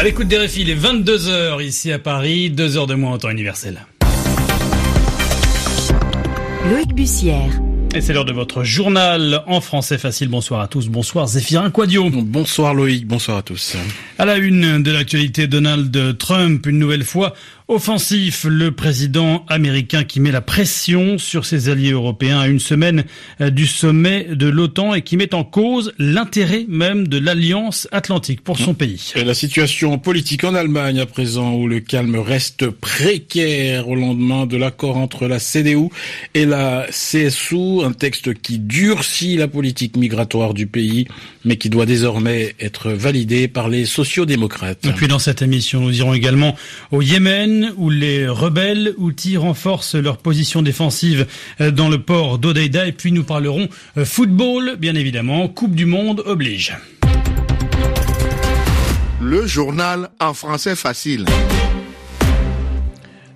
À l'écoute des réfis, il est 22h ici à Paris, 2 heures de moins en temps universel. Loïc Bussière. Et c'est l'heure de votre journal en français facile. Bonsoir à tous. Bonsoir Zéphirin Quadio. Bonsoir Loïc. Bonsoir à tous. À la une de l'actualité, Donald Trump, une nouvelle fois Offensif, le président américain qui met la pression sur ses alliés européens à une semaine euh, du sommet de l'OTAN et qui met en cause l'intérêt même de l'Alliance Atlantique pour son pays. la situation politique en Allemagne à présent où le calme reste précaire au lendemain de l'accord entre la CDU et la CSU, un texte qui durcit la politique migratoire du pays mais qui doit désormais être validé par les sociodémocrates. Et puis dans cette émission, nous irons également au Yémen où les rebelles outils renforcent leur position défensive euh, dans le port d'Odeida. Et puis nous parlerons euh, football, bien évidemment. Coupe du Monde oblige. Le journal en français facile.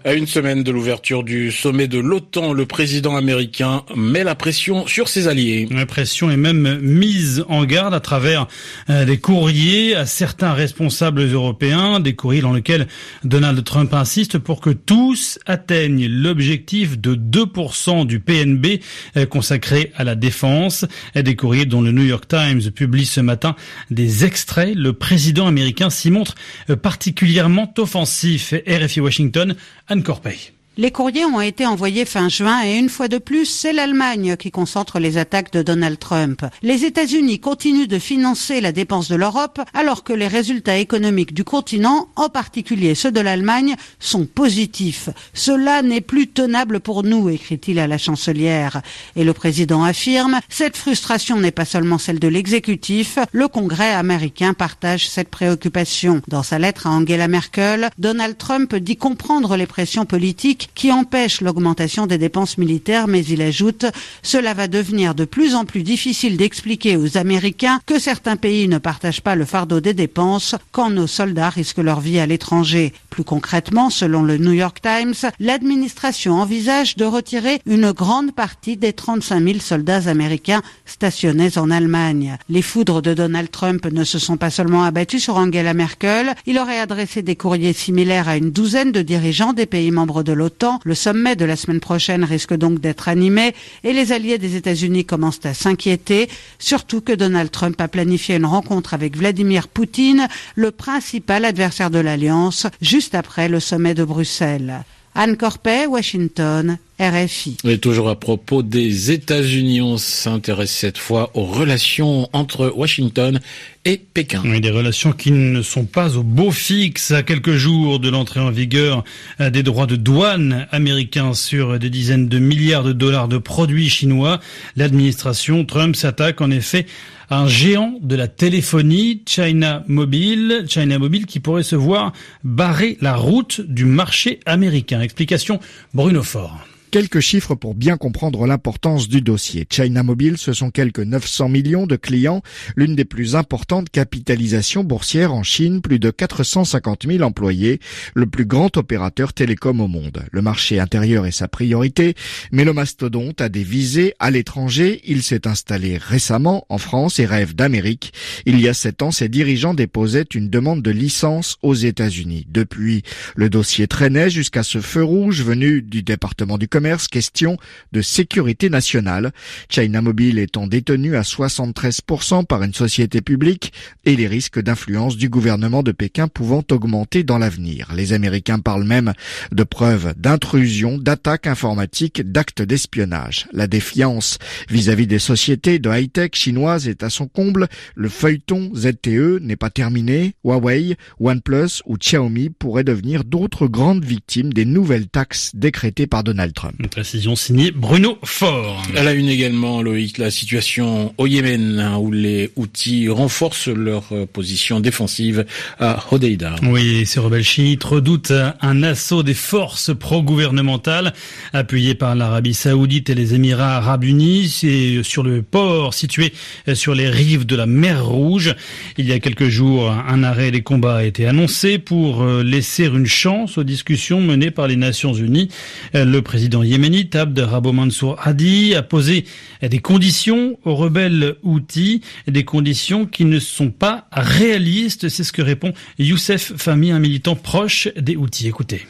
À une semaine de l'ouverture du sommet de l'OTAN, le président américain met la pression sur ses alliés. La pression est même mise en garde à travers euh, des courriers à certains responsables européens, des courriers dans lesquels Donald Trump insiste pour que tous atteignent l'objectif de 2% du PNB euh, consacré à la défense. Des courriers dont le New York Times publie ce matin des extraits. Le président américain s'y montre euh, particulièrement offensif. RFI Washington Anne Corpey. Les courriers ont été envoyés fin juin et une fois de plus, c'est l'Allemagne qui concentre les attaques de Donald Trump. Les États-Unis continuent de financer la dépense de l'Europe alors que les résultats économiques du continent, en particulier ceux de l'Allemagne, sont positifs. Cela n'est plus tenable pour nous, écrit-il à la chancelière. Et le président affirme, cette frustration n'est pas seulement celle de l'exécutif, le Congrès américain partage cette préoccupation. Dans sa lettre à Angela Merkel, Donald Trump dit comprendre les pressions politiques qui empêche l'augmentation des dépenses militaires, mais il ajoute Cela va devenir de plus en plus difficile d'expliquer aux Américains que certains pays ne partagent pas le fardeau des dépenses quand nos soldats risquent leur vie à l'étranger. Plus concrètement, selon le New York Times, l'administration envisage de retirer une grande partie des 35 000 soldats américains stationnés en Allemagne. Les foudres de Donald Trump ne se sont pas seulement abattues sur Angela Merkel, il aurait adressé des courriers similaires à une douzaine de dirigeants des pays membres de l'OTAN le sommet de la semaine prochaine risque donc d'être animé et les alliés des États-Unis commencent à s'inquiéter, surtout que Donald Trump a planifié une rencontre avec Vladimir Poutine, le principal adversaire de l'Alliance, juste après le sommet de Bruxelles. Anne Corpet, Washington, RFI. Et toujours à propos des États-Unis, on s'intéresse cette fois aux relations entre Washington et Pékin. Oui, des relations qui ne sont pas au beau fixe à quelques jours de l'entrée en vigueur des droits de douane américains sur des dizaines de milliards de dollars de produits chinois. L'administration Trump s'attaque en effet à un géant de la téléphonie, China Mobile, China Mobile qui pourrait se voir barrer la route du marché américain. Explication Bruno Faure. Quelques chiffres pour bien comprendre l'importance du dossier. China Mobile, ce sont quelques 900 millions de clients, l'une des plus importantes capitalisations boursières en Chine, plus de 450 000 employés, le plus grand opérateur télécom au monde. Le marché intérieur est sa priorité, mais le mastodonte a des visées à l'étranger. Il s'est installé récemment en France et rêve d'Amérique. Il y a sept ans, ses dirigeants déposaient une demande de licence aux États-Unis. Depuis, le dossier traînait jusqu'à ce feu rouge venu du département du commerce question de sécurité nationale. China Mobile étant détenu à 73% par une société publique et les risques d'influence du gouvernement de Pékin pouvant augmenter dans l'avenir. Les Américains parlent même de preuves d'intrusion, d'attaques informatiques, d'actes d'espionnage. La défiance vis-à-vis des sociétés de high-tech chinoises est à son comble. Le feuilleton ZTE n'est pas terminé. Huawei, OnePlus ou Xiaomi pourraient devenir d'autres grandes victimes des nouvelles taxes décrétées par Donald Trump. Une précision signée Bruno Faure. Elle a une également, Loïc, la situation au Yémen, hein, où les outils renforcent leur euh, position défensive à Hodeida. Oui, ces rebelles chiites redoutent un assaut des forces pro-gouvernementales appuyées par l'Arabie Saoudite et les Émirats Arabes Unis c'est sur le port situé sur les rives de la mer Rouge. Il y a quelques jours, un arrêt des combats a été annoncé pour euh, laisser une chance aux discussions menées par les Nations Unies. Le président président yéménite Abd Rabo Mansour Hadi a posé des conditions aux rebelles Houthis, des conditions qui ne sont pas réalistes. C'est ce que répond Youssef Fahmy, un militant proche des Houthis. Écoutez.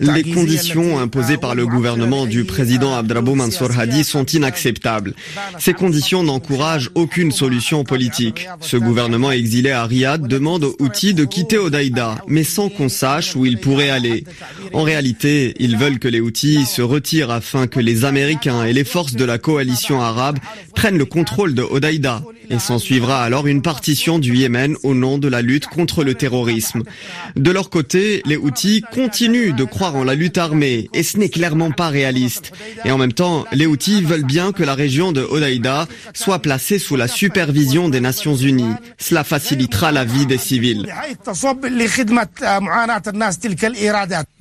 Les conditions imposées par le gouvernement du président Abdrabou Mansour Hadi sont inacceptables. Ces conditions n'encouragent aucune solution politique. Ce gouvernement exilé à Riyad demande aux Houthis de quitter Odaïda, mais sans qu'on sache où ils pourraient aller. En réalité, ils veulent que les Houthis se retirent afin que les Américains et les forces de la coalition arabe prennent le contrôle de Odaïda. Et s'en suivra alors une partition du Yémen au nom de la lutte contre le terrorisme. De leur côté, les Houthis continuent de croire en la lutte armée et ce n'est clairement pas réaliste. Et en même temps, les Houthis veulent bien que la région de Hodeïda soit placée sous la supervision des Nations Unies. Cela facilitera la vie des civils.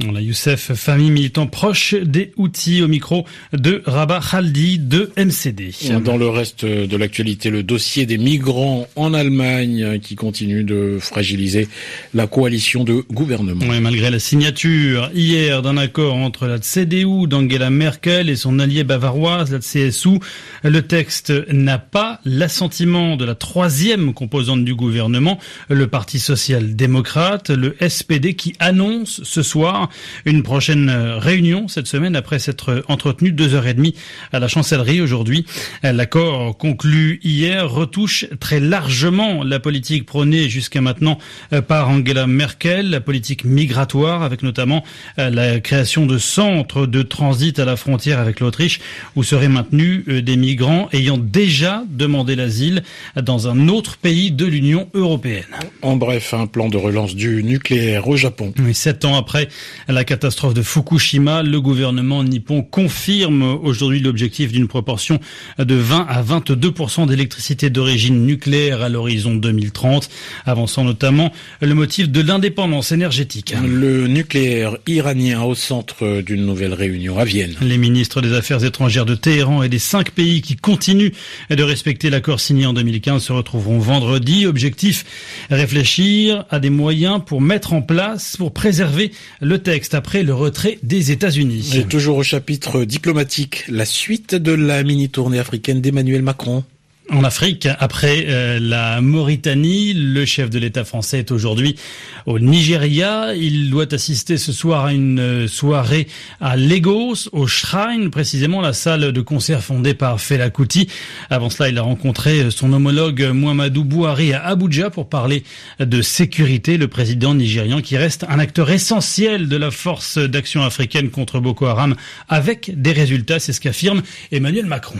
On a Youssef, famille militant proche des Houthis au micro de Rabat Khaldi de MCD. Dans le reste de l'actualité, le dossier des migrants en Allemagne qui continue de fragiliser la coalition de gouvernement. Malgré la signature hier d'un accord entre la CDU d'Angela Merkel et son allié bavaroise, la CSU, le texte n'a pas l'assentiment de la troisième composante du gouvernement, le Parti social-démocrate, le SPD, qui annonce ce soir une prochaine réunion cette semaine après s'être entretenu deux heures et demie à la chancellerie aujourd'hui. L'accord conclu hier retouche très largement la politique prônée jusqu'à maintenant par Angela Merkel, la politique migratoire avec notamment la création de centres de transit à la frontière avec l'Autriche où seraient maintenus des migrants ayant déjà demandé l'asile dans un autre pays de l'Union européenne. En bref, un plan de relance du nucléaire au Japon. Oui, sept ans après la catastrophe de Fukushima, le gouvernement nippon confirme aujourd'hui l'objectif d'une proportion de 20 à 22% d'électricité d'origine nucléaire à l'horizon 2030, avançant notamment le motif de l'indépendance énergétique. Le nucléaire iranien au centre d'une nouvelle réunion à Vienne. Les ministres des Affaires étrangères de Téhéran et des cinq pays qui continuent de respecter l'accord signé en 2015 se retrouveront vendredi. Objectif, réfléchir à des moyens pour mettre en place, pour préserver le texte après le retrait des États-Unis. Et toujours au chapitre diplomatique, la suite de la mini-tournée africaine d'Emmanuel Macron. En Afrique, après euh, la Mauritanie, le chef de l'État français est aujourd'hui au Nigeria. Il doit assister ce soir à une euh, soirée à Lagos, au Shrine, précisément la salle de concert fondée par Fela Kuti. Avant cela, il a rencontré son homologue Muhammadu Buhari à Abuja pour parler de sécurité. Le président nigérian qui reste un acteur essentiel de la force d'action africaine contre Boko Haram avec des résultats, c'est ce qu'affirme Emmanuel Macron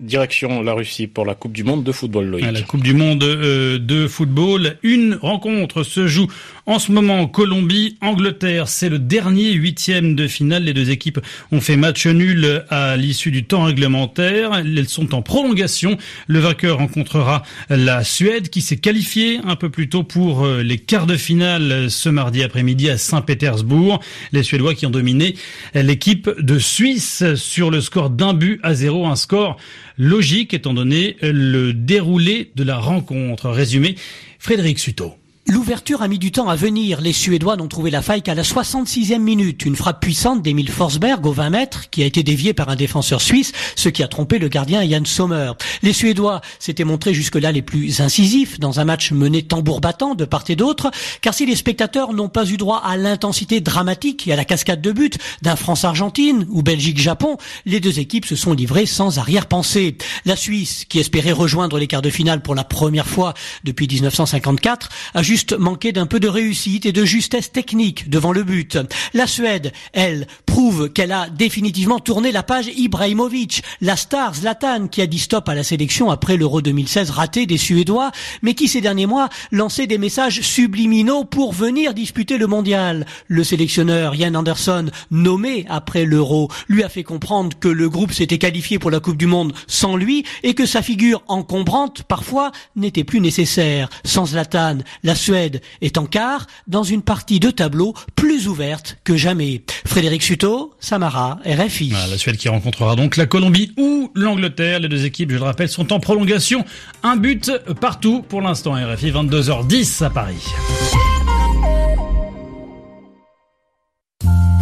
Direction la Russie pour la Coupe du Monde de football, Loïc. La Coupe du Monde euh, de football. Une rencontre se joue en ce moment Colombie-Angleterre. C'est le dernier huitième de finale. Les deux équipes ont fait match nul à l'issue du temps réglementaire. Elles sont en prolongation. Le vainqueur rencontrera la Suède qui s'est qualifiée un peu plus tôt pour euh, les quarts de finale ce mardi après-midi à Saint-Pétersbourg. Les Suédois qui ont dominé l'équipe de Suisse sur le score d'un but à zéro. Un score logique étant donné le déroulé de la rencontre. Résumé, Frédéric Suto. L'ouverture a mis du temps à venir. Les Suédois n'ont trouvé la faille qu'à la 66e minute. Une frappe puissante d'Emile Forsberg au 20 mètres qui a été déviée par un défenseur suisse, ce qui a trompé le gardien Jan Sommer. Les Suédois s'étaient montrés jusque-là les plus incisifs dans un match mené tambour battant de part et d'autre, car si les spectateurs n'ont pas eu droit à l'intensité dramatique et à la cascade de buts d'un France-Argentine ou Belgique-Japon, les deux équipes se sont livrées sans arrière-pensée. La Suisse, qui espérait rejoindre les quarts de finale pour la première fois depuis 1954, a juste manqué d'un peu de réussite et de justesse technique devant le but. La Suède, elle, prouve qu'elle a définitivement tourné la page Ibrahimovic, la star Zlatan qui a dit stop à la sélection après l'Euro 2016 raté des Suédois, mais qui ces derniers mois lançait des messages subliminaux pour venir disputer le mondial. Le sélectionneur Ian Anderson, nommé après l'Euro, lui a fait comprendre que le groupe s'était qualifié pour la Coupe du Monde sans lui et que sa figure encombrante, parfois, n'était plus nécessaire. Sans Zlatan, la Suède est en quart dans une partie de tableau plus ouverte que jamais. Frédéric Suto, Samara, RFI. la Suède qui rencontrera donc la Colombie ou l'Angleterre. Les deux équipes, je le rappelle, sont en prolongation. Un but partout pour l'instant. RFI 22h10 à Paris.